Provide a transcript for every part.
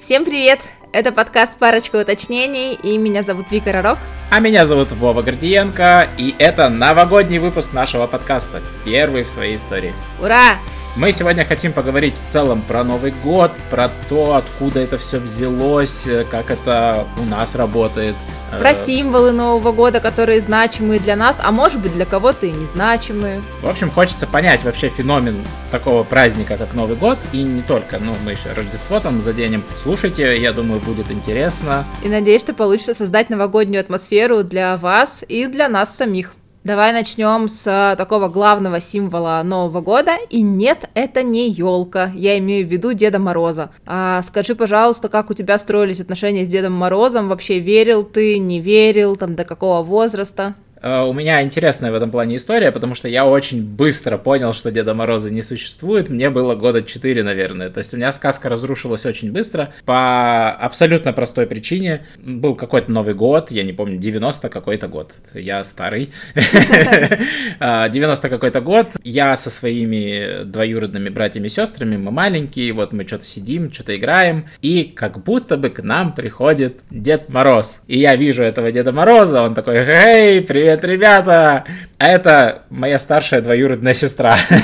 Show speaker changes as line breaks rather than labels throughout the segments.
Всем привет! Это подкаст «Парочка уточнений» и меня зовут Вика Ророк.
А меня зовут Вова Гордиенко, и это новогодний выпуск нашего подкаста, первый в своей истории.
Ура!
Мы сегодня хотим поговорить в целом про Новый год, про то, откуда это все взялось, как это у нас работает.
Про символы Нового года, которые значимые для нас, а может быть для кого-то и незначимые.
В общем, хочется понять вообще феномен такого праздника, как Новый год, и не только, ну, мы еще Рождество там заденем. Слушайте, я думаю, будет интересно.
И надеюсь, что получится создать новогоднюю атмосферу для вас и для нас самих. Давай начнем с такого главного символа Нового года. И нет, это не елка. Я имею в виду Деда Мороза. А скажи, пожалуйста, как у тебя строились отношения с Дедом Морозом? Вообще верил ты, не верил, там до какого возраста?
Э, у меня интересная в этом плане история, потому что я очень быстро понял, что Деда Мороза не существует. Мне было года 4, наверное. То есть у меня сказка разрушилась очень быстро по абсолютно простой причине. Был какой-то Новый год, я не помню, 90 какой-то год. Я старый. 90 какой-то год. Я со своими двоюродными братьями и сестрами, мы маленькие, вот мы что-то сидим, что-то играем, и как будто бы к нам приходит Дед Мороз. И я вижу этого Деда Мороза, он такой, эй, привет, привет, ребята! А это моя старшая двоюродная сестра.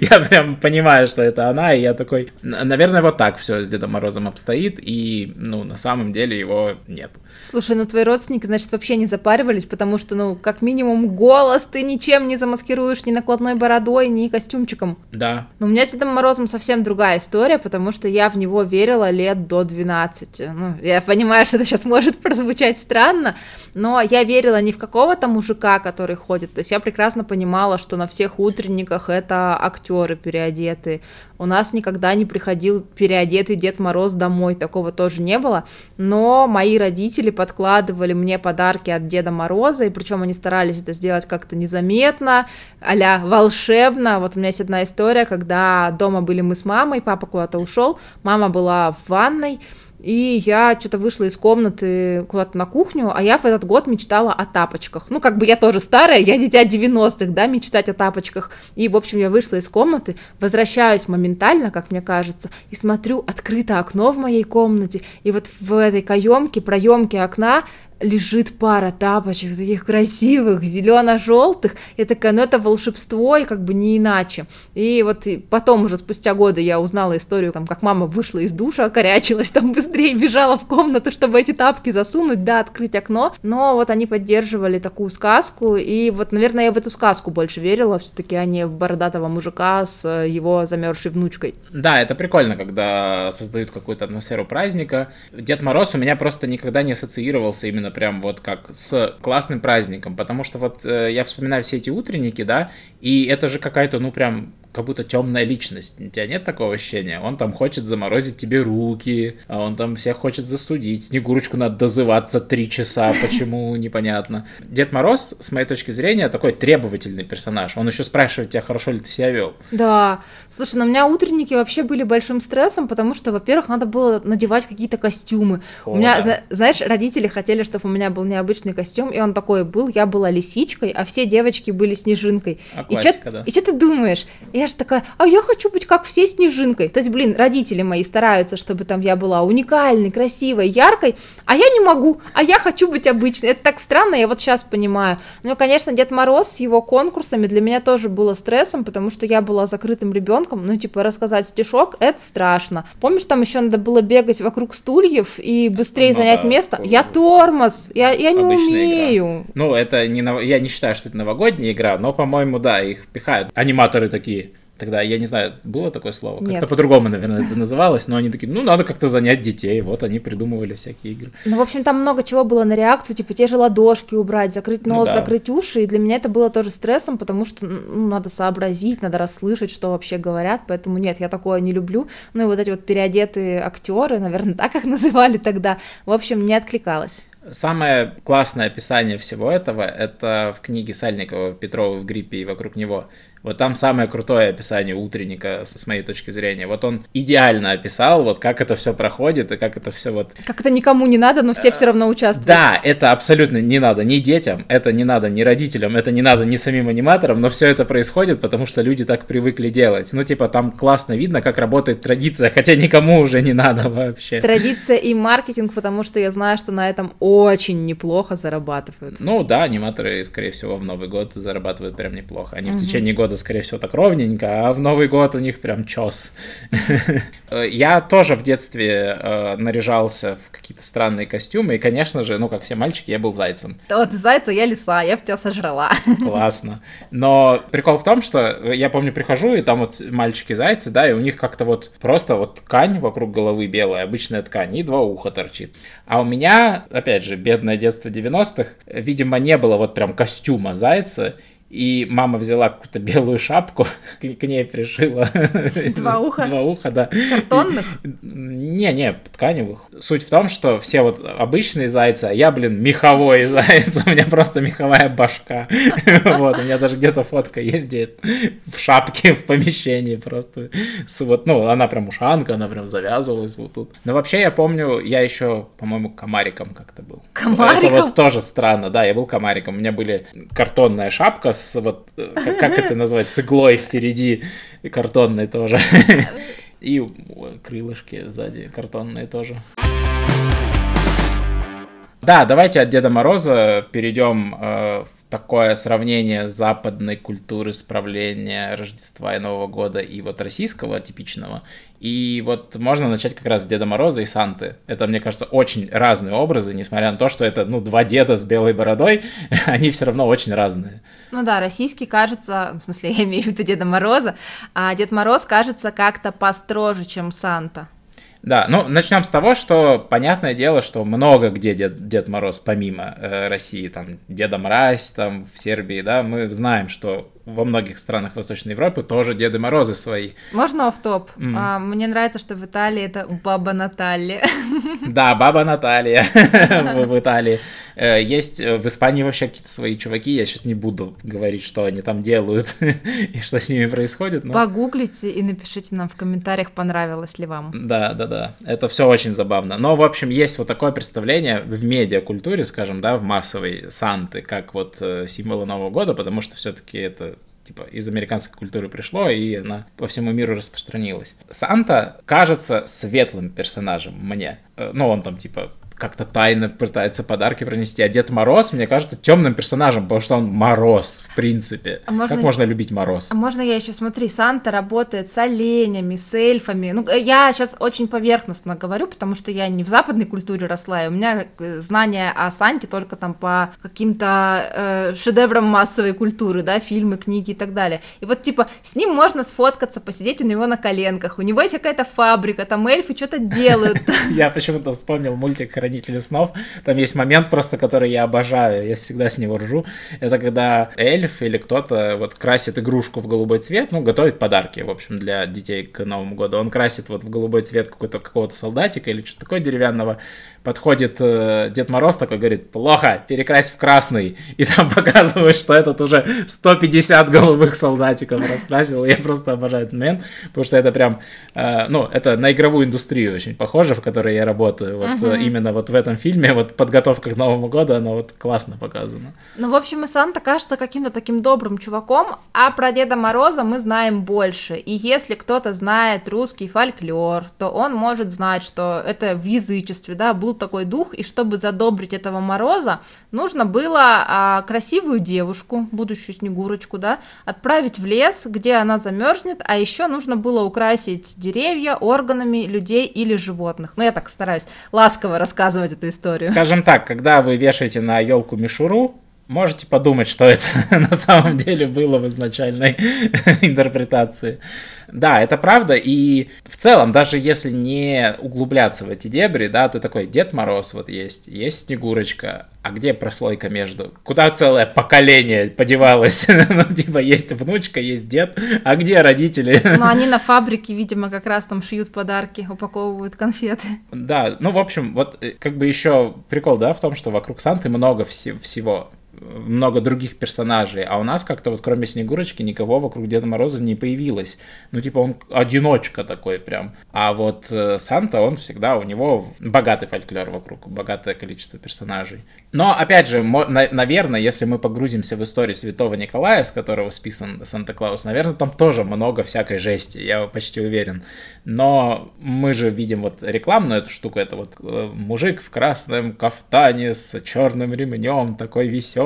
Я прям понимаю, что это она, и я такой, наверное, вот так все с Дедом Морозом обстоит, и, ну, на самом деле его нет.
Слушай, ну твои родственники, значит, вообще не запаривались, потому что, ну, как минимум, голос ты ничем не замаскируешь ни накладной бородой, ни костюмчиком.
Да.
Но у меня с Дедом Морозом совсем другая история, потому что я в него верила лет до 12. Ну, я понимаю, что это сейчас может прозвучать странно, но я верила ни в какого какого-то мужика, который ходит. То есть я прекрасно понимала, что на всех утренниках это актеры переодетые. У нас никогда не приходил переодетый Дед Мороз домой, такого тоже не было. Но мои родители подкладывали мне подарки от Деда Мороза, и причем они старались это сделать как-то незаметно, а волшебно. Вот у меня есть одна история, когда дома были мы с мамой, папа куда-то ушел, мама была в ванной, и я что-то вышла из комнаты куда-то на кухню, а я в этот год мечтала о тапочках. Ну, как бы я тоже старая, я дитя 90-х, да, мечтать о тапочках. И, в общем, я вышла из комнаты, возвращаюсь моментально, как мне кажется, и смотрю, открыто окно в моей комнате, и вот в этой каемке, проемке окна лежит пара тапочек таких красивых, зелено-желтых. Я такая, ну это волшебство, и как бы не иначе. И вот потом уже спустя годы я узнала историю, там, как мама вышла из душа, окорячилась, там быстрее бежала в комнату, чтобы эти тапки засунуть, да, открыть окно. Но вот они поддерживали такую сказку, и вот, наверное, я в эту сказку больше верила, все-таки, а не в бородатого мужика с его замерзшей внучкой.
Да, это прикольно, когда создают какую-то атмосферу праздника. Дед Мороз у меня просто никогда не ассоциировался именно именно прям вот как с классным праздником, потому что вот э, я вспоминаю все эти утренники, да, и это же какая-то, ну, прям как будто темная личность. У тебя нет такого ощущения? Он там хочет заморозить тебе руки, а он там всех хочет застудить. Снегурочку надо дозываться три часа, почему, непонятно. Дед Мороз, с моей точки зрения, такой требовательный персонаж. Он еще спрашивает тебя, хорошо ли ты себя вел.
Да. Слушай, на ну, меня утренники вообще были большим стрессом, потому что, во-первых, надо было надевать какие-то костюмы. О, у меня, да. знаешь, родители хотели, чтобы у меня был необычный костюм, и он такой был, я была лисичкой, а все девочки были снежинкой.
А и что
да. ты думаешь? Я я же такая, а я хочу быть как все снежинкой. То есть, блин, родители мои стараются, чтобы там я была уникальной, красивой, яркой, а я не могу, а я хочу быть обычной. Это так странно, я вот сейчас понимаю. Ну, конечно, Дед Мороз с его конкурсами для меня тоже было стрессом, потому что я была закрытым ребенком, ну, типа, рассказать стишок, это страшно. Помнишь, там еще надо было бегать вокруг стульев и быстрее ну, занять да, место? Я тормоз, я, я не умею.
Игра. Ну, это не, я не считаю, что это новогодняя игра, но, по-моему, да, их пихают. Аниматоры такие, Тогда, я не знаю, было такое слово? Как-то по-другому, наверное, это называлось, но они такие, ну, надо как-то занять детей, вот они придумывали всякие игры.
Ну, в общем, там много чего было на реакцию, типа те же ладошки убрать, закрыть ну нос, ну, да. закрыть уши, и для меня это было тоже стрессом, потому что, ну, надо сообразить, надо расслышать, что вообще говорят, поэтому нет, я такое не люблю. Ну, и вот эти вот переодетые актеры, наверное, так их называли тогда, в общем, не откликалось.
Самое классное описание всего этого — это в книге Сальникова «Петрова в гриппе и вокруг него». Вот там самое крутое описание утренника, с моей точки зрения. Вот он идеально описал, вот как это все проходит и как это все вот...
Как это никому не надо, но все все равно участвуют.
Да, это абсолютно не надо ни детям, это не надо ни родителям, это не надо ни самим аниматорам, но все это происходит, потому что люди так привыкли делать. Ну, типа, там классно видно, как работает традиция, хотя никому уже не надо вообще.
Традиция и маркетинг, потому что я знаю, что на этом очень неплохо зарабатывают.
Ну да, аниматоры, скорее всего, в Новый год зарабатывают прям неплохо. Они угу. в течение года, скорее всего, так ровненько, а в Новый год у них прям чес. Я тоже в детстве э, наряжался в какие-то странные костюмы, и, конечно же, ну, как все мальчики, я был зайцем.
Вот зайца, я лиса, я в тебя сожрала.
Классно. Но прикол в том, что я помню, прихожу, и там вот мальчики-зайцы, да, и у них как-то вот просто вот ткань вокруг головы белая, обычная ткань, и два уха торчит. А у меня, опять же, бедное детство 90-х, видимо, не было вот прям костюма зайца, и мама взяла какую-то белую шапку, к, ней пришила.
Два уха?
Два уха, да.
Картонных?
Не, не, тканевых. Суть в том, что все вот обычные зайцы, а я, блин, меховой заяц, у меня просто меховая башка. Вот, у меня даже где-то фотка есть, где в шапке в помещении просто. С, вот, ну, она прям ушанка, она прям завязывалась вот тут. Но вообще я помню, я еще, по-моему, комариком как-то был.
Комариком?
Это вот тоже странно, да, я был комариком. У меня были картонная шапка с вот, э, как, как это назвать, с иглой впереди, картонной тоже. И крылышки сзади картонные тоже. Да, давайте от Деда Мороза перейдем э, в такое сравнение западной культуры справления Рождества и Нового года и вот российского типичного. И вот можно начать как раз с Деда Мороза и Санты. Это, мне кажется, очень разные образы, несмотря на то, что это, ну, два деда с белой бородой, они все равно очень разные.
Ну да, российский кажется, в смысле, я имею в виду Деда Мороза, а Дед Мороз кажется как-то построже, чем Санта.
Да, ну начнем с того, что понятное дело, что много где Дед, Дед Мороз помимо э, России, там Деда Мразь, там в Сербии, да, мы знаем, что во многих странах Восточной Европы тоже Деды Морозы свои.
Можно в топ? Mm. А, мне нравится, что в Италии это Баба Наталья.
Да, Баба Наталья в Италии. Э, есть э, в Испании вообще какие-то свои чуваки, я сейчас не буду говорить, что они там делают и что с ними происходит.
Но... Погуглите и напишите нам в комментариях, понравилось ли вам.
Да, да, да, это все очень забавно. Но, в общем, есть вот такое представление в медиакультуре, скажем, да, в массовой Санты, как вот э, символы Нового года, потому что все-таки это типа из американской культуры пришло, и она по всему миру распространилась. Санта кажется светлым персонажем мне. Э, ну, он там, типа, как-то тайно пытается подарки пронести. А Дед Мороз, мне кажется, темным персонажем, потому что он Мороз, в принципе. А можно... Как можно любить Мороз?
А можно я еще, смотри, Санта работает с оленями, с эльфами. Ну, я сейчас очень поверхностно говорю, потому что я не в западной культуре росла, и у меня э, знания о Санте только там по каким-то э, шедеврам массовой культуры, да, фильмы, книги и так далее. И вот, типа, с ним можно сфоткаться, посидеть у него на коленках, у него есть какая-то фабрика, там эльфы что-то делают.
Я почему-то вспомнил мультик хранители снов. Там есть момент просто, который я обожаю, я всегда с него ржу. Это когда эльф или кто-то вот красит игрушку в голубой цвет, ну, готовит подарки, в общем, для детей к Новому году. Он красит вот в голубой цвет какой-то какого-то солдатика или что-то такое деревянного. Подходит э, Дед Мороз такой, говорит, плохо, перекрась в красный. И там показывают, что этот уже 150 голубых солдатиков раскрасил. Я просто обожаю этот момент, потому что это прям, э, ну, это на игровую индустрию очень похоже, в которой я работаю. Вот uh-huh. именно вот в этом фильме вот подготовка к Новому году, она вот классно показана.
Ну, в общем, и Санта кажется каким-то таким добрым чуваком, а про Деда Мороза мы знаем больше. И если кто-то знает русский фольклор, то он может знать, что это в язычестве, да, был такой дух, и чтобы задобрить этого Мороза, нужно было а, красивую девушку, будущую Снегурочку, да, отправить в лес, где она замерзнет, а еще нужно было украсить деревья органами людей или животных. Ну, я так стараюсь ласково рассказывать рассказывать эту историю.
Скажем так, когда вы вешаете на елку мишуру, можете подумать, что это на самом деле было в изначальной интерпретации. Да, это правда, и в целом, даже если не углубляться в эти дебри, да, то такой Дед Мороз вот есть, есть Снегурочка, а где прослойка между? Куда целое поколение подевалось? ну, типа, есть внучка, есть дед, а где родители?
ну, они на фабрике, видимо, как раз там шьют подарки, упаковывают конфеты.
Да, ну, в общем, вот э, как бы еще прикол, да, в том, что вокруг Санты много вс- всего много других персонажей, а у нас как-то вот кроме Снегурочки никого вокруг Деда Мороза не появилось. Ну, типа, он одиночка такой прям. А вот э, Санта, он всегда, у него богатый фольклор вокруг, богатое количество персонажей. Но, опять же, на, наверное, если мы погрузимся в историю Святого Николая, с которого списан Санта-Клаус, наверное, там тоже много всякой жести, я почти уверен. Но мы же видим вот рекламную эту штуку, это вот э, мужик в красном кафтане с черным ремнем, такой веселый.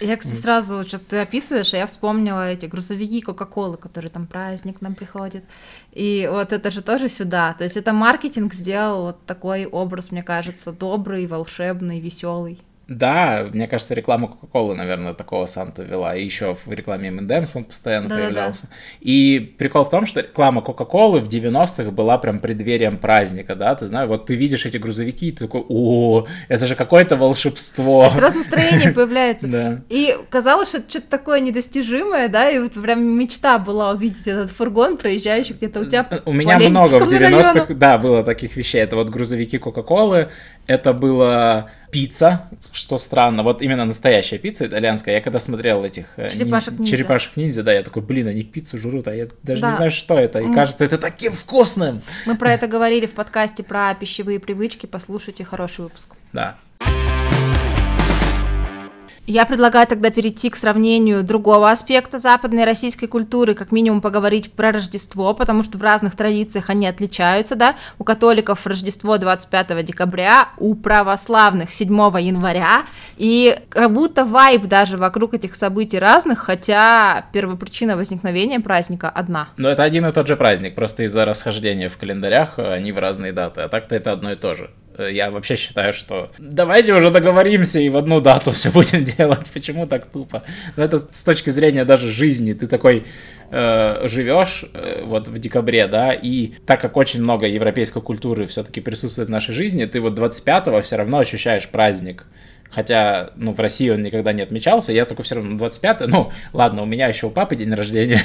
Я, кстати, сразу, сейчас ты описываешь, а я вспомнила эти грузовики Кока-Колы, которые там праздник нам приходит. И вот это же тоже сюда. То есть это маркетинг сделал вот такой образ, мне кажется, добрый, волшебный, веселый.
Да, мне кажется, реклама Кока-Колы, наверное, такого Санту вела. И еще в рекламе M&M's он постоянно да, появлялся. Да. И прикол в том, что реклама Кока-Колы в 90-х была прям преддверием праздника, да, ты знаешь, вот ты видишь эти грузовики, и ты такой, о, это же какое-то волшебство.
Сразу настроение появляется. Да. И казалось, что это что-то такое недостижимое, да, и вот прям мечта была увидеть этот фургон, проезжающий где-то у тебя
У меня много в 90-х, да, было таких вещей. Это вот грузовики Кока-Колы, это было пицца, что странно, вот именно настоящая пицца итальянская. Я когда смотрел этих
э, черепашек ниндзя,
черепашек ниндзя да, я такой, блин, они пиццу жрут, а я даже да. не знаю, что это. И кажется, это таким вкусным.
Мы про это говорили в подкасте про пищевые привычки. Послушайте хороший выпуск.
Да.
Я предлагаю тогда перейти к сравнению другого аспекта западной российской культуры, как минимум поговорить про Рождество, потому что в разных традициях они отличаются, да, у католиков Рождество 25 декабря, у православных 7 января, и как будто вайб даже вокруг этих событий разных, хотя первопричина возникновения праздника одна.
Но это один и тот же праздник, просто из-за расхождения в календарях они в разные даты, а так-то это одно и то же. Э, я вообще считаю, что давайте уже договоримся и в одну дату все будем делать. Почему так тупо? Но это с точки зрения даже жизни. Ты такой э, живешь э, вот в декабре, да, и так как очень много европейской культуры все-таки присутствует в нашей жизни, ты вот 25-го все равно ощущаешь праздник хотя, ну, в России он никогда не отмечался, я только все равно 25 ну, ладно, у меня еще у папы день рождения,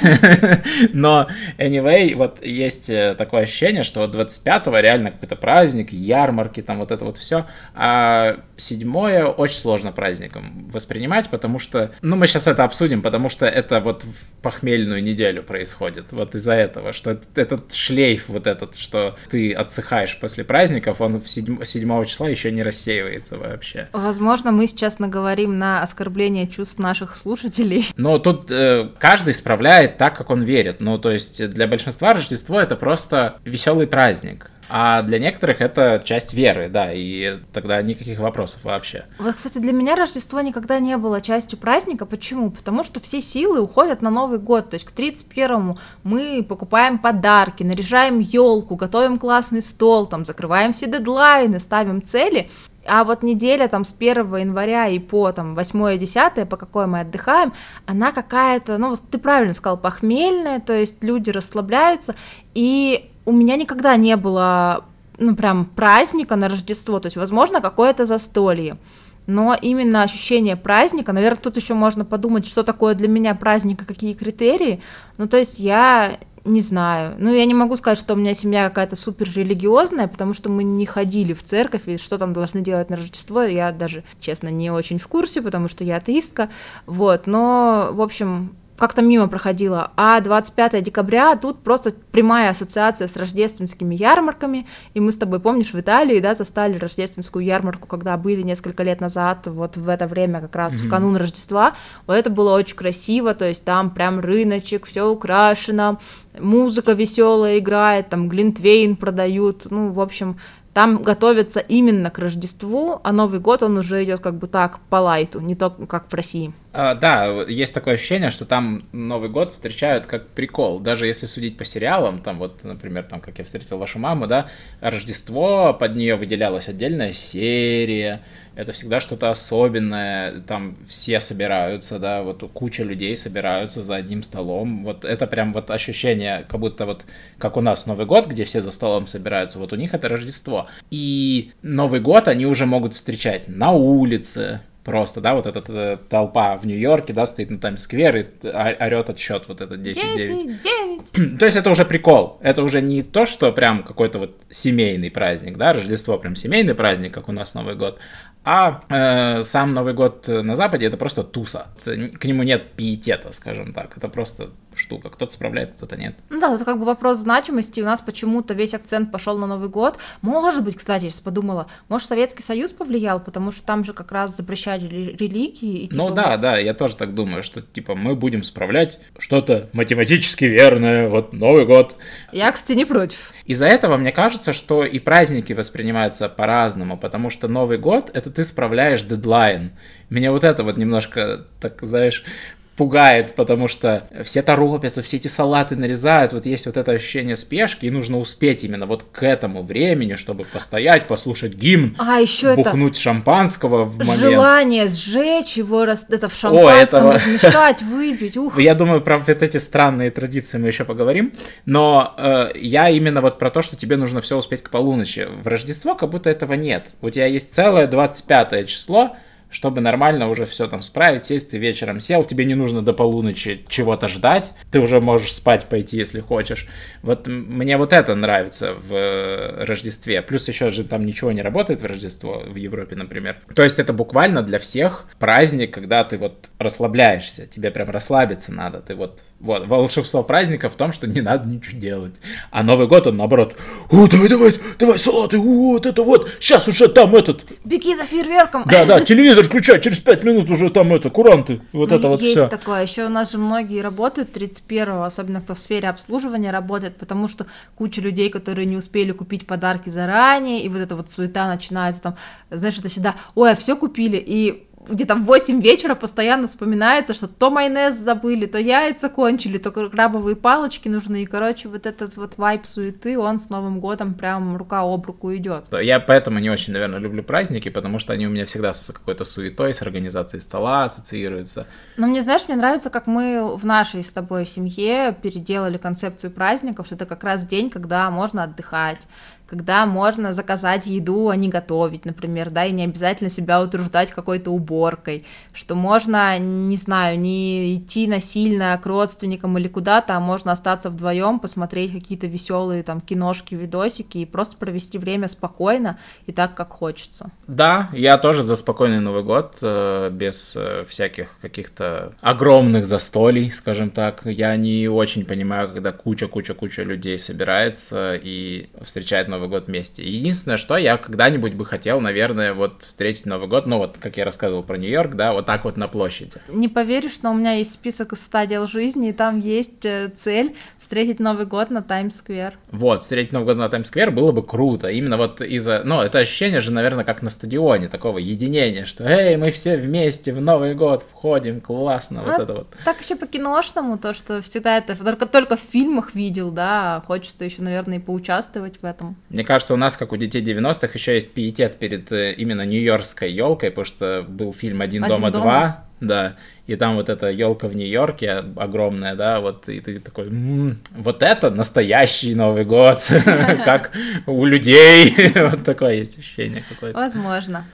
но, anyway, вот есть э, такое ощущение, что 25-го реально какой-то праздник, ярмарки, там вот это вот все, а седьмое очень сложно праздником воспринимать, потому что, ну, мы сейчас это обсудим, потому что это вот в похмельную неделю происходит, вот из-за этого, что этот шлейф вот этот, что ты отсыхаешь после праздников, он в 7, 7 числа еще не рассеивается вообще.
Возможно, мы сейчас наговорим на оскорбление чувств наших слушателей.
Но тут э, каждый справляет так, как он верит. Ну, то есть для большинства Рождество это просто веселый праздник. А для некоторых это часть веры, да, и тогда никаких вопросов вообще.
Вот, кстати, для меня Рождество никогда не было частью праздника. Почему? Потому что все силы уходят на Новый год. То есть к 31-му мы покупаем подарки, наряжаем елку, готовим классный стол, там, закрываем все дедлайны, ставим цели. А вот неделя там с 1 января и по там 8-10, по какой мы отдыхаем, она какая-то, ну вот ты правильно сказал, похмельная, то есть люди расслабляются, и у меня никогда не было, ну прям праздника на Рождество, то есть, возможно, какое-то застолье, но именно ощущение праздника, наверное, тут еще можно подумать, что такое для меня праздник и какие критерии, ну то есть я не знаю. Ну, я не могу сказать, что у меня семья какая-то супер религиозная, потому что мы не ходили в церковь, и что там должны делать на Рождество, я даже, честно, не очень в курсе, потому что я атеистка. Вот, но, в общем, как-то мимо проходила. А 25 декабря тут просто прямая ассоциация с рождественскими ярмарками. И мы с тобой, помнишь, в Италии, да, застали рождественскую ярмарку, когда были несколько лет назад, вот в это время, как раз mm-hmm. в канун Рождества. Вот это было очень красиво, то есть там прям рыночек, все украшено, музыка веселая играет, там глинтвейн продают, ну, в общем, там готовятся именно к Рождеству, а Новый год он уже идет как бы так по лайту, не то как в России.
А, да, есть такое ощущение, что там Новый год встречают как прикол. Даже если судить по сериалам, там вот, например, там, как я встретил вашу маму, да, Рождество, под нее выделялась отдельная серия, это всегда что-то особенное, там все собираются, да, вот куча людей собираются за одним столом, вот это прям вот ощущение, как будто вот, как у нас Новый год, где все за столом собираются, вот у них это Рождество. И Новый год они уже могут встречать на улице, просто, да, вот эта, эта толпа в Нью-Йорке, да, стоит на Таймс-сквер и орет отсчет вот этот 10-9. 10-9. То есть это уже прикол, это уже не то, что прям какой-то вот семейный праздник, да, Рождество прям семейный праздник, как у нас Новый год, а э, сам Новый год на Западе это просто туса. К нему нет пиетета, скажем так. Это просто штука. Кто-то справляет, кто-то нет.
Ну да, это как бы вопрос значимости. У нас почему-то весь акцент пошел на Новый год. Может быть, кстати, я сейчас подумала, может, Советский Союз повлиял, потому что там же как раз запрещали религии. И,
типа, ну да, вот... да, я тоже так думаю, что типа мы будем справлять что-то математически верное, вот Новый год.
Я, кстати, не против.
Из-за этого мне кажется, что и праздники воспринимаются по-разному, потому что Новый год это ты справляешь дедлайн. Меня вот это вот немножко, так знаешь, пугает, потому что все торопятся, все эти салаты нарезают, вот есть вот это ощущение спешки, и нужно успеть именно вот к этому времени, чтобы постоять, послушать гимн,
а, еще
бухнуть это шампанского в момент.
Желание сжечь его, раз, это в шампанском О, это... размешать, выпить, ух.
Я думаю, про вот эти странные традиции мы еще поговорим, но э, я именно вот про то, что тебе нужно все успеть к полуночи. В Рождество как будто этого нет. У тебя есть целое 25 число, чтобы нормально уже все там справить, сесть, ты вечером сел, тебе не нужно до полуночи чего-то ждать, ты уже можешь спать пойти, если хочешь. Вот мне вот это нравится в э, Рождестве. Плюс еще же там ничего не работает в Рождество, в Европе, например. То есть это буквально для всех праздник, когда ты вот расслабляешься, тебе прям расслабиться надо, ты вот, вот, волшебство праздника в том, что не надо ничего делать. А Новый год, он наоборот, о, давай, давай, давай, салаты, о, вот это вот, сейчас уже там этот...
Беги за фейерверком.
Да, да, телевизор включай, через 5 минут уже там это, куранты, вот ну, это вот
есть
все.
такое, еще у нас же многие работают 31-го, особенно кто в сфере обслуживания работает, потому что куча людей, которые не успели купить подарки заранее, и вот эта вот суета начинается там, знаешь, это всегда, ой, а все купили, и где-то в 8 вечера постоянно вспоминается, что то майонез забыли, то яйца кончили, то крабовые палочки нужны, и, короче, вот этот вот вайп суеты, он с Новым годом прям рука об руку идет.
Я поэтому не очень, наверное, люблю праздники, потому что они у меня всегда с какой-то суетой, с организацией стола ассоциируются.
Но мне, знаешь, мне нравится, как мы в нашей с тобой семье переделали концепцию праздников, что это как раз день, когда можно отдыхать, когда можно заказать еду, а не готовить, например, да, и не обязательно себя утруждать какой-то уборкой, что можно, не знаю, не идти насильно к родственникам или куда-то, а можно остаться вдвоем, посмотреть какие-то веселые там киношки, видосики и просто провести время спокойно и так, как хочется.
Да, я тоже за спокойный Новый год, э, без э, всяких каких-то огромных застолий, скажем так. Я не очень понимаю, когда куча-куча-куча людей собирается и встречает Новый Новый год вместе. Единственное, что я когда-нибудь бы хотел, наверное, вот встретить Новый год, ну вот, как я рассказывал про Нью-Йорк, да, вот так вот на площади.
Не поверишь, но у меня есть список из 100 дел жизни, и там есть э, цель встретить Новый год на Таймс-сквер.
Вот, встретить Новый год на Таймс-сквер было бы круто, именно вот из-за, ну, это ощущение же, наверное, как на стадионе, такого единения, что, эй, мы все вместе в Новый год входим, классно, вот ну, это вот.
Так еще по-киношному, то, что всегда это только, только в фильмах видел, да, хочется еще, наверное, и поучаствовать в этом.
Мне кажется, у нас, как у детей 90-х, еще есть пиетет перед э, именно нью-йоркской елкой, потому что был фильм «Один, Один дома, дома 2», да, и там вот эта елка в Нью-Йорке огромная, да, вот, и ты такой, м-м, вот это настоящий Новый год, как у людей, вот такое есть ощущение какое-то.
Возможно.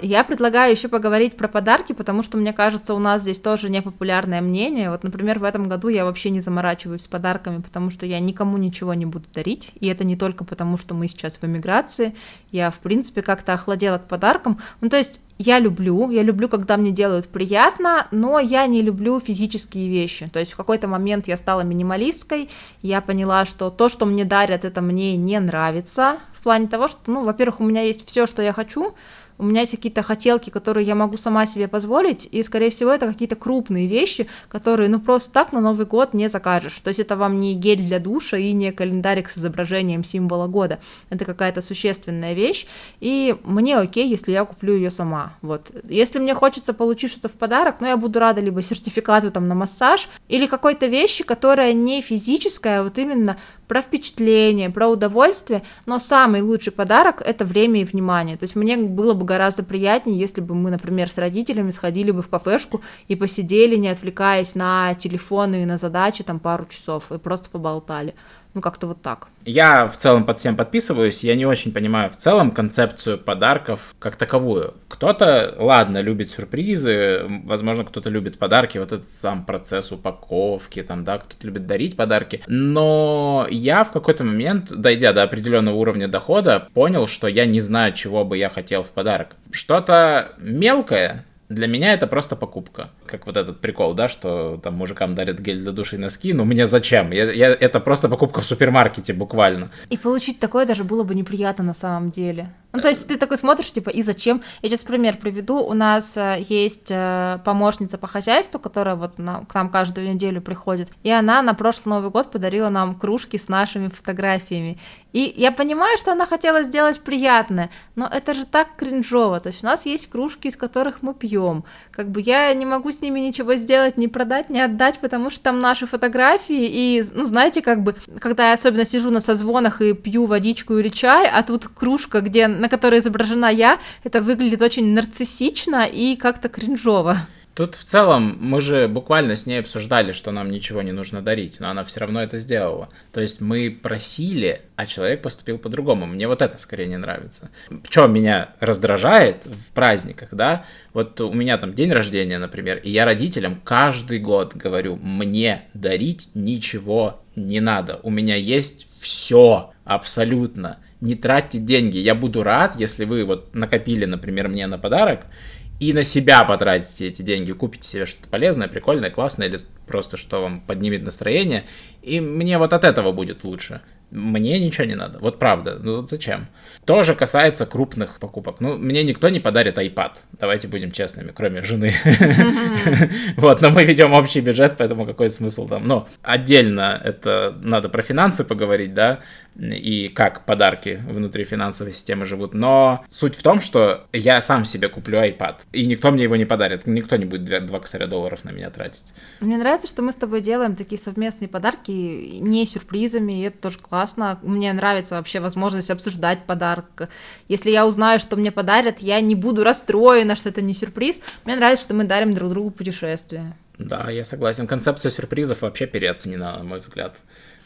Я предлагаю еще поговорить про подарки, потому что, мне кажется, у нас здесь тоже непопулярное мнение. Вот, например, в этом году я вообще не заморачиваюсь с подарками, потому что я никому ничего не буду дарить. И это не только потому, что мы сейчас в эмиграции. Я, в принципе, как-то охладела к подаркам. Ну, то есть я люблю, я люблю, когда мне делают приятно, но я не люблю физические вещи. То есть в какой-то момент я стала минималисткой, я поняла, что то, что мне дарят, это мне не нравится. В плане того, что, ну, во-первых, у меня есть все, что я хочу, у меня есть какие-то хотелки, которые я могу сама себе позволить, и, скорее всего, это какие-то крупные вещи, которые, ну, просто так на Новый год не закажешь. То есть это вам не гель для душа и не календарик с изображением символа года. Это какая-то существенная вещь, и мне окей, если я куплю ее сама. Вот. Если мне хочется получить что-то в подарок, ну, я буду рада либо сертификату там на массаж, или какой-то вещи, которая не физическая, а вот именно про впечатление, про удовольствие, но самый лучший подарок — это время и внимание. То есть мне было бы гораздо приятнее, если бы мы, например, с родителями сходили бы в кафешку и посидели, не отвлекаясь на телефоны и на задачи там пару часов, и просто поболтали. Ну, как-то вот так.
Я в целом под всем подписываюсь, я не очень понимаю в целом концепцию подарков как таковую. Кто-то, ладно, любит сюрпризы, возможно, кто-то любит подарки, вот этот сам процесс упаковки, там, да, кто-то любит дарить подарки, но я в какой-то момент, дойдя до определенного уровня дохода, понял, что я не знаю, чего бы я хотел в подарок. Что-то мелкое, для меня это просто покупка. Как вот этот прикол, да, что там мужикам дарят гель для души и носки. Ну, мне зачем? Я, я, это просто покупка в супермаркете буквально.
И получить такое даже было бы неприятно на самом деле. Ну, то есть ты такой смотришь, типа, и зачем? Я сейчас пример приведу. У нас э, есть э, помощница по хозяйству, которая вот на, к нам каждую неделю приходит, и она на прошлый Новый год подарила нам кружки с нашими фотографиями. И я понимаю, что она хотела сделать приятное, но это же так кринжово. То есть у нас есть кружки, из которых мы пьем. Как бы я не могу с ними ничего сделать, ни продать, ни отдать, потому что там наши фотографии. И, ну, знаете, как бы, когда я особенно сижу на созвонах и пью водичку или чай, а тут кружка, где на которой изображена я, это выглядит очень нарциссично и как-то кринжово.
Тут в целом мы же буквально с ней обсуждали, что нам ничего не нужно дарить, но она все равно это сделала. То есть мы просили, а человек поступил по-другому. Мне вот это скорее не нравится. Что меня раздражает в праздниках, да? Вот у меня там день рождения, например, и я родителям каждый год говорю, мне дарить ничего не надо. У меня есть все абсолютно не тратьте деньги. Я буду рад, если вы вот накопили, например, мне на подарок, и на себя потратите эти деньги, купите себе что-то полезное, прикольное, классное, или просто что вам поднимет настроение, и мне вот от этого будет лучше. Мне ничего не надо. Вот правда. Ну вот зачем? Тоже касается крупных покупок. Ну, мне никто не подарит iPad. Давайте будем честными, кроме жены. Вот, но мы ведем общий бюджет, поэтому какой смысл там? Но отдельно это надо про финансы поговорить, да, и как подарки внутри финансовой системы живут. Но суть в том, что я сам себе куплю iPad, и никто мне его не подарит. Никто не будет 2 косаря долларов на меня тратить.
Мне нравится, что мы с тобой делаем такие совместные подарки, не сюрпризами, и это тоже классно классно. Мне нравится вообще возможность обсуждать подарок. Если я узнаю, что мне подарят, я не буду расстроена, что это не сюрприз. Мне нравится, что мы дарим друг другу путешествия.
Да, я согласен. Концепция сюрпризов вообще переоценена, на мой взгляд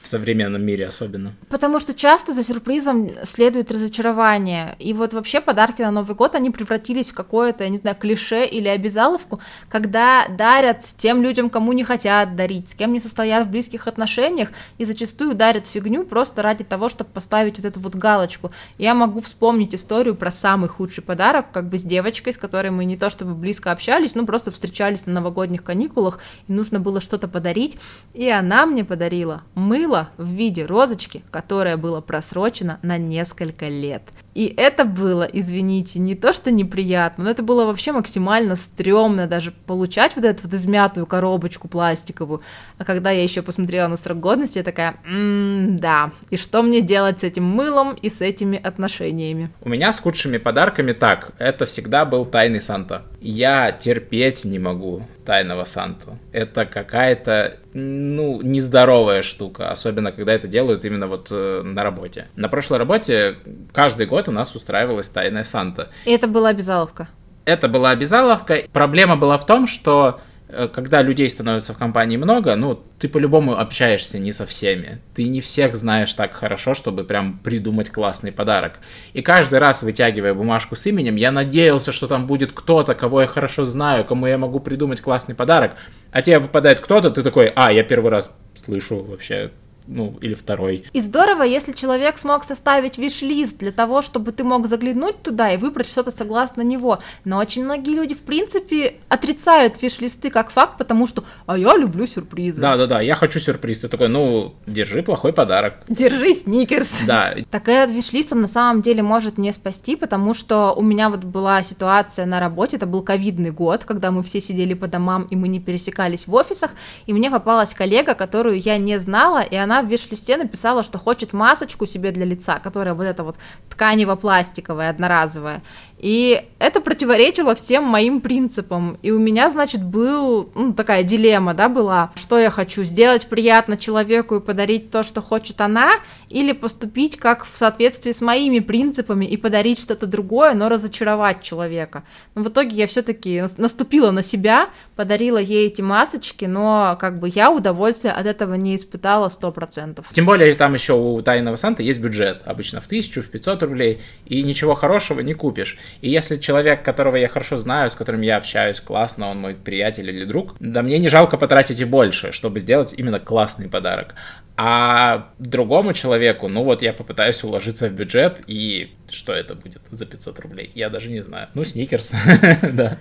в современном мире особенно.
Потому что часто за сюрпризом следует разочарование. И вот вообще подарки на Новый год, они превратились в какое-то, я не знаю, клише или обязаловку, когда дарят тем людям, кому не хотят дарить, с кем не состоят в близких отношениях, и зачастую дарят фигню просто ради того, чтобы поставить вот эту вот галочку. Я могу вспомнить историю про самый худший подарок, как бы с девочкой, с которой мы не то чтобы близко общались, ну просто встречались на новогодних каникулах, и нужно было что-то подарить, и она мне подарила мыло, было в виде розочки, которая была просрочена на несколько лет. И это было, извините, не то что неприятно, но это было вообще максимально стрёмно даже получать вот эту вот измятую коробочку пластиковую. А когда я еще посмотрела на срок годности, я такая, м-м, да, и что мне делать с этим мылом и с этими отношениями?
У меня с худшими подарками так, это всегда был тайный Санта. Я терпеть не могу тайного Санту. Это какая-то, ну, нездоровая штука, особенно когда это делают именно вот э, на работе. На прошлой работе каждый год у нас устраивалась тайная Санта.
И это была обязаловка?
Это была обязаловка. Проблема была в том, что Э, когда людей становится в компании много, ну, ты по-любому общаешься не со всеми. Ты не всех знаешь так хорошо, чтобы прям придумать классный подарок. И каждый раз, вытягивая бумажку с именем, я надеялся, что там будет кто-то, кого я хорошо знаю, кому я могу придумать классный подарок. А тебе выпадает кто-то, ты такой, а, я первый раз слышу вообще ну, или второй.
И здорово, если человек смог составить виш-лист для того, чтобы ты мог заглянуть туда и выбрать что-то согласно него. Но очень многие люди, в принципе, отрицают виш-листы как факт, потому что «а я люблю сюрпризы».
Да-да-да, я хочу сюрприз. Ты такой, ну, держи плохой подарок.
Держи сникерс.
Да.
Так этот виш-лист, он на самом деле может не спасти, потому что у меня вот была ситуация на работе, это был ковидный год, когда мы все сидели по домам, и мы не пересекались в офисах, и мне попалась коллега, которую я не знала, и она она в виш-листе написала, что хочет масочку себе для лица, которая вот эта вот тканево-пластиковая, одноразовая. И это противоречило всем моим принципам. И у меня, значит, был, ну, такая дилемма, да, была, что я хочу, сделать приятно человеку и подарить то, что хочет она, или поступить как в соответствии с моими принципами и подарить что-то другое, но разочаровать человека. Но в итоге я все-таки наступила на себя, подарила ей эти масочки, но как бы я удовольствия от этого не испытала 100%.
Тем более там еще у Тайного Санта есть бюджет, обычно в тысячу, в 500 рублей, и ничего хорошего не купишь. И если человек, которого я хорошо знаю, с которым я общаюсь классно, он мой приятель или друг, да мне не жалко потратить и больше, чтобы сделать именно классный подарок. А другому человеку, ну вот я попытаюсь уложиться в бюджет, и что это будет за 500 рублей? Я даже не знаю. Ну, сникерс, да.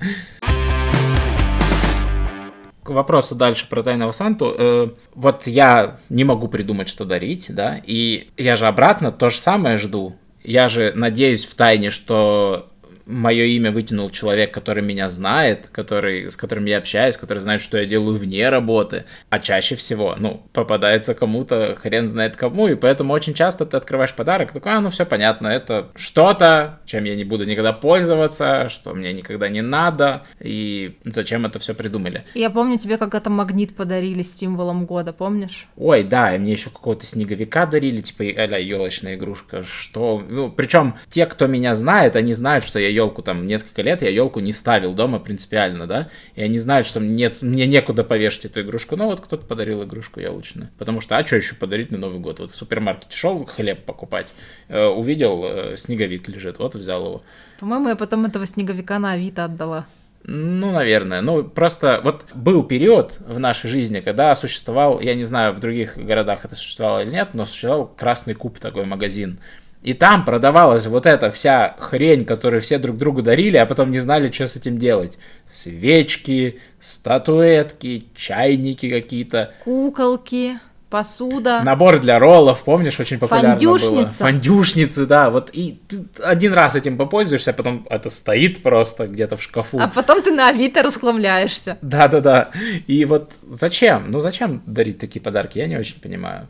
К вопросу дальше про Тайного Санту. Э, вот я не могу придумать, что дарить, да, и я же обратно то же самое жду. Я же надеюсь в тайне, что мое имя вытянул человек, который меня знает, который, с которым я общаюсь, который знает, что я делаю вне работы, а чаще всего, ну, попадается кому-то, хрен знает кому, и поэтому очень часто ты открываешь подарок, такой, а, ну, все понятно, это что-то, чем я не буду никогда пользоваться, что мне никогда не надо, и зачем это все придумали.
Я помню, тебе когда-то магнит подарили с символом года, помнишь?
Ой, да, и мне еще какого-то снеговика дарили, типа, а елочная игрушка, что, ну, причем те, кто меня знает, они знают, что я елку там несколько лет, я елку не ставил дома принципиально, да, и они знают, что мне, мне некуда повешать эту игрушку, но вот кто-то подарил игрушку елочную, потому что, а что еще подарить на Новый год? Вот в супермаркете шел хлеб покупать, э, увидел, э, снеговик лежит, вот взял его.
По-моему, я потом этого снеговика на Авито отдала.
Ну, наверное. Ну, просто вот был период в нашей жизни, когда существовал, я не знаю, в других городах это существовало или нет, но существовал Красный Куб такой магазин. И там продавалась вот эта вся хрень, которую все друг другу дарили, а потом не знали, что с этим делать. Свечки, статуэтки, чайники какие-то.
Куколки посуда.
Набор для роллов, помнишь, очень популярно
Фандюшница.
было. Фандюшницы, да, вот и ты один раз этим попользуешься, а потом это стоит просто где-то в шкафу.
А потом ты на Авито расхламляешься.
Да-да-да, и вот зачем? Ну зачем дарить такие подарки, я не очень понимаю.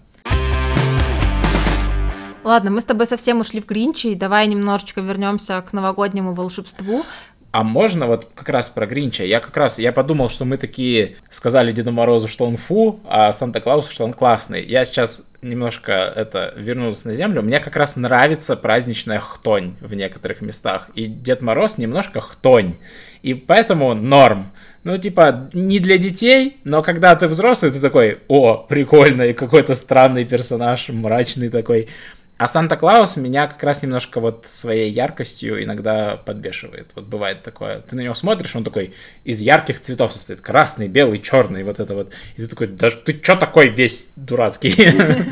Ладно, мы с тобой совсем ушли в Гринчи, давай немножечко вернемся к новогоднему волшебству.
А можно вот как раз про Гринча? Я как раз, я подумал, что мы такие сказали Деду Морозу, что он фу, а Санта-Клаусу, что он классный. Я сейчас немножко это вернулся на землю. Мне как раз нравится праздничная хтонь в некоторых местах. И Дед Мороз немножко хтонь. И поэтому норм. Ну, типа, не для детей, но когда ты взрослый, ты такой, о, прикольно, и какой-то странный персонаж, мрачный такой. А Санта-Клаус меня как раз немножко вот своей яркостью иногда подбешивает. Вот бывает такое. Ты на него смотришь, он такой из ярких цветов состоит. Красный, белый, черный, вот это вот. И ты такой, даже ты чё такой весь дурацкий?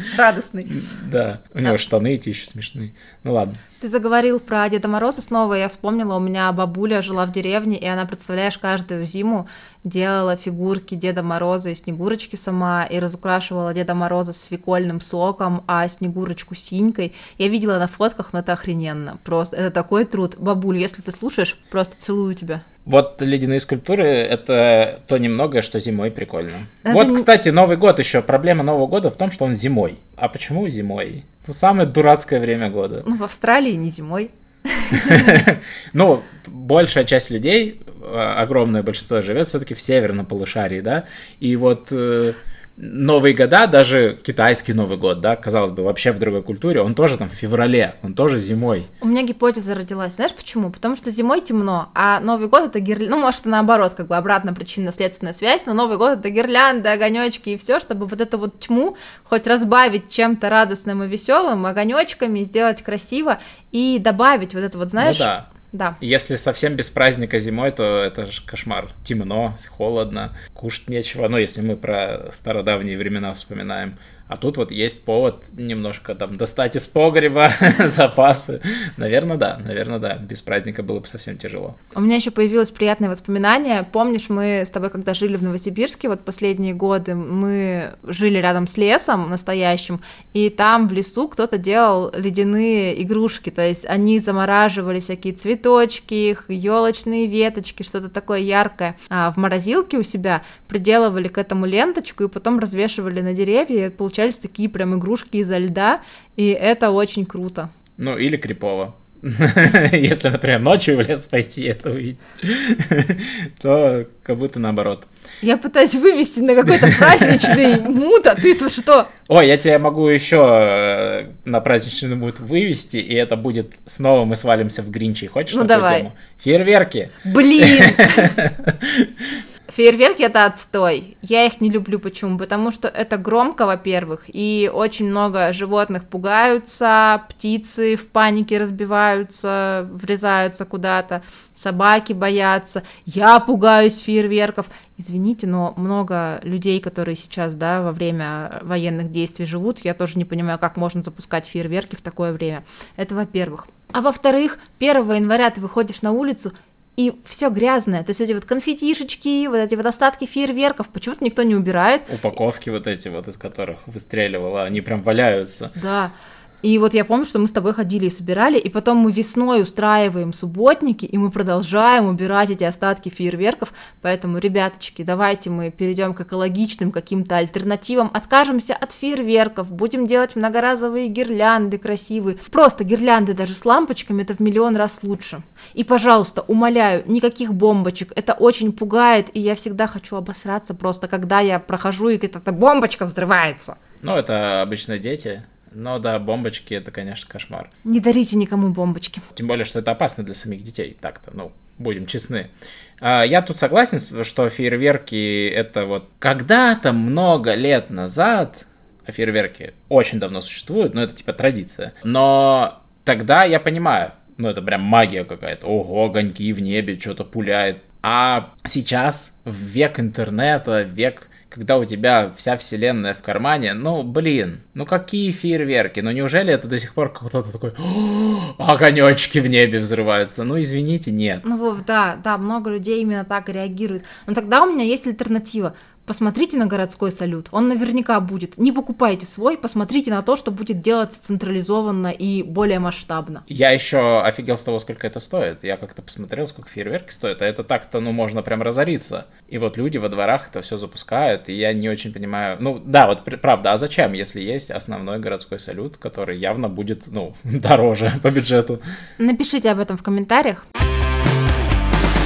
Радостный.
Да, у него штаны эти еще смешные. Ну ладно.
Ты заговорил про Деда Мороза снова, я вспомнила, у меня бабуля жила в деревне, и она, представляешь, каждую зиму делала фигурки Деда Мороза и Снегурочки сама, и разукрашивала Деда Мороза свекольным соком, а Снегурочку синькой. Я видела на фотках, но это охрененно, просто это такой труд. Бабуль, если ты слушаешь, просто целую тебя.
Вот ледяные скульптуры — это то немногое, что зимой прикольно. Это вот, не... кстати, Новый год еще. Проблема Нового года в том, что он зимой. А почему зимой? Ну, самое дурацкое время года.
Ну, в Австралии не зимой.
Ну, большая часть людей, а, огромное большинство живет все-таки в северном полушарии, да, и вот э, Новые года, даже китайский Новый год, да, казалось бы, вообще в другой культуре, он тоже там в феврале, он тоже зимой.
У меня гипотеза родилась, знаешь почему? Потому что зимой темно, а Новый год это гирлянда, ну, может, наоборот, как бы обратно причинно-следственная связь, но Новый год это гирлянда, огонечки и все, чтобы вот эту вот тьму хоть разбавить чем-то радостным и веселым, огонечками, сделать красиво и добавить вот это вот, знаешь...
Ну да
да.
Если совсем без праздника зимой, то это же кошмар. Темно, холодно, кушать нечего. Ну, если мы про стародавние времена вспоминаем. А тут вот есть повод немножко там достать из погреба запасы. Наверное, да, наверное, да. Без праздника было бы совсем тяжело.
У меня еще появилось приятное воспоминание. Помнишь, мы с тобой, когда жили в Новосибирске, вот последние годы, мы жили рядом с лесом настоящим, и там в лесу кто-то делал ледяные игрушки, то есть они замораживали всякие цветочки, елочные веточки, что-то такое яркое а в морозилке у себя, приделывали к этому ленточку и потом развешивали на деревья, и получались такие прям игрушки изо льда, и это очень круто.
Ну, или крипово. Если, например, ночью в лес пойти это увидеть, то как будто наоборот.
Я пытаюсь вывести на какой-то праздничный мут, а ты тут что?
Ой, я тебя могу еще э, на праздничный мут вывести, и это будет снова мы свалимся в Гринчи. Хочешь
ну, давай. тему?
Фейерверки.
Блин! Фейерверки это отстой. Я их не люблю. Почему? Потому что это громко, во-первых, и очень много животных пугаются, птицы в панике разбиваются, врезаются куда-то, собаки боятся. Я пугаюсь фейерверков. Извините, но много людей, которые сейчас, да, во время военных действий живут, я тоже не понимаю, как можно запускать фейерверки в такое время. Это во-первых. А во-вторых, 1 января ты выходишь на улицу, и все грязное. То есть эти вот конфетишечки, вот эти вот остатки фейерверков, почему-то никто не убирает.
Упаковки вот эти вот, из которых выстреливало, они прям валяются.
Да. И вот я помню, что мы с тобой ходили и собирали, и потом мы весной устраиваем субботники, и мы продолжаем убирать эти остатки фейерверков. Поэтому, ребяточки, давайте мы перейдем к экологичным каким-то альтернативам, откажемся от фейерверков, будем делать многоразовые гирлянды красивые. Просто гирлянды даже с лампочками это в миллион раз лучше. И, пожалуйста, умоляю, никаких бомбочек, это очень пугает, и я всегда хочу обосраться просто, когда я прохожу, и эта бомбочка взрывается.
Ну, это обычно дети, но да, бомбочки это, конечно, кошмар.
Не дарите никому бомбочки.
Тем более, что это опасно для самих детей. Так-то, ну, будем честны. А, я тут согласен, что фейерверки это вот когда-то много лет назад, а фейерверки очень давно существуют, но это типа традиция. Но тогда я понимаю, ну это прям магия какая-то. Ого, огоньки в небе, что-то пуляет. А сейчас, в век интернета, век когда у тебя вся вселенная в кармане, ну, блин, ну какие фейерверки, ну неужели это до сих пор кто-то такой, огонечки в небе взрываются, ну извините, нет.
Ну, Вов, да, да, много людей именно так реагируют, но тогда у меня есть альтернатива, посмотрите на городской салют, он наверняка будет. Не покупайте свой, посмотрите на то, что будет делаться централизованно и более масштабно.
Я еще офигел с того, сколько это стоит. Я как-то посмотрел, сколько фейерверки стоят, а это так-то, ну, можно прям разориться. И вот люди во дворах это все запускают, и я не очень понимаю... Ну, да, вот правда, а зачем, если есть основной городской салют, который явно будет, ну, дороже по бюджету?
Напишите об этом в комментариях.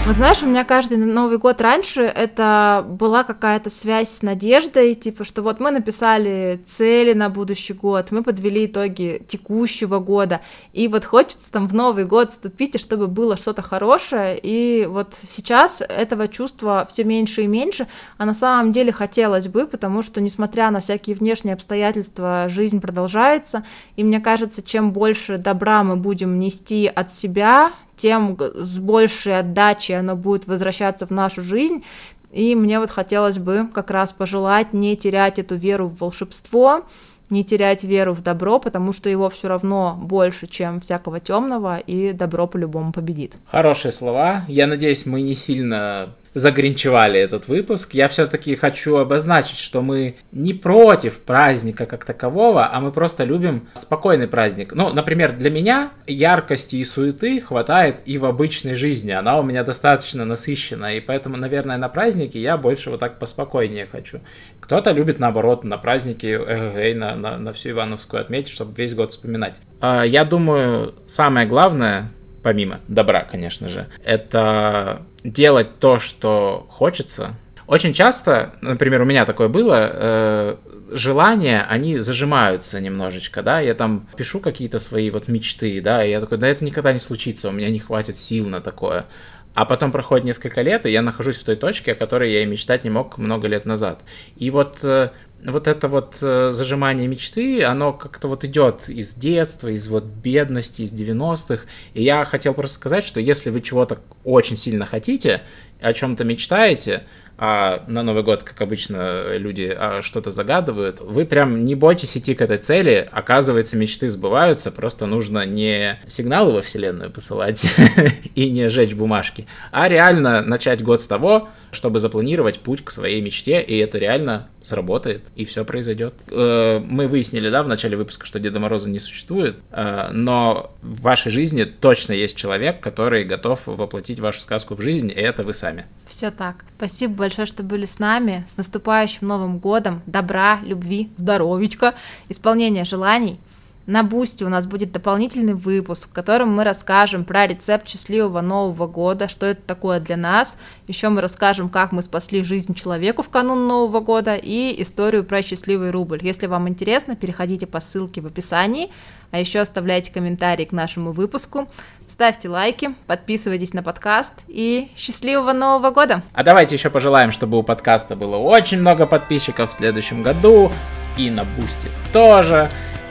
Вот знаешь, у меня каждый Новый год раньше это была какая-то связь с надеждой, типа, что вот мы написали цели на будущий год, мы подвели итоги текущего года, и вот хочется там в Новый год вступить, и чтобы было что-то хорошее, и вот сейчас этого чувства все меньше и меньше, а на самом деле хотелось бы, потому что, несмотря на всякие внешние обстоятельства, жизнь продолжается, и мне кажется, чем больше добра мы будем нести от себя, тем с большей отдачей оно будет возвращаться в нашу жизнь. И мне вот хотелось бы как раз пожелать не терять эту веру в волшебство, не терять веру в добро, потому что его все равно больше, чем всякого темного, и добро по-любому победит.
Хорошие слова. Я надеюсь, мы не сильно загринчевали этот выпуск. Я все-таки хочу обозначить, что мы не против праздника как такового, а мы просто любим спокойный праздник. Ну, например, для меня яркости и суеты хватает и в обычной жизни. Она у меня достаточно насыщена, и поэтому, наверное, на празднике я больше вот так поспокойнее хочу. Кто-то любит, наоборот, на праздники эгэгэй, на, на, на всю Ивановскую отметить, чтобы весь год вспоминать. А, я думаю, самое главное помимо добра, конечно же, это делать то, что хочется. Очень часто, например, у меня такое было, э, желания, они зажимаются немножечко, да, я там пишу какие-то свои вот мечты, да, и я такой, да это никогда не случится, у меня не хватит сил на такое. А потом проходит несколько лет, и я нахожусь в той точке, о которой я и мечтать не мог много лет назад. И вот э, вот это вот э, зажимание мечты, оно как-то вот идет из детства, из вот бедности, из 90-х. И я хотел просто сказать, что если вы чего-то очень сильно хотите, о чем-то мечтаете, а на Новый год, как обычно, люди а, что-то загадывают, вы прям не бойтесь идти к этой цели, оказывается, мечты сбываются, просто нужно не сигналы во Вселенную посылать и не жечь бумажки, а реально начать год с того, чтобы запланировать путь к своей мечте, и это реально сработает, и все произойдет. Э, мы выяснили, да, в начале выпуска, что Деда Мороза не существует, э, но в вашей жизни точно есть человек, который готов воплотить вашу сказку в жизнь, и это вы сами.
Все так. Спасибо большое, что были с нами. С наступающим Новым годом. Добра, любви, здоровичка, исполнения желаний. На Бусте у нас будет дополнительный выпуск, в котором мы расскажем про рецепт счастливого Нового года, что это такое для нас. Еще мы расскажем, как мы спасли жизнь человеку в канун Нового года и историю про счастливый рубль. Если вам интересно, переходите по ссылке в описании, а еще оставляйте комментарии к нашему выпуску. Ставьте лайки, подписывайтесь на подкаст и счастливого Нового года!
А давайте еще пожелаем, чтобы у подкаста было очень много подписчиков в следующем году и на Boosty тоже.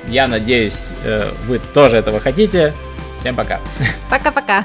Я надеюсь, э, вы тоже этого хотите. Всем пока.
Пока-пока.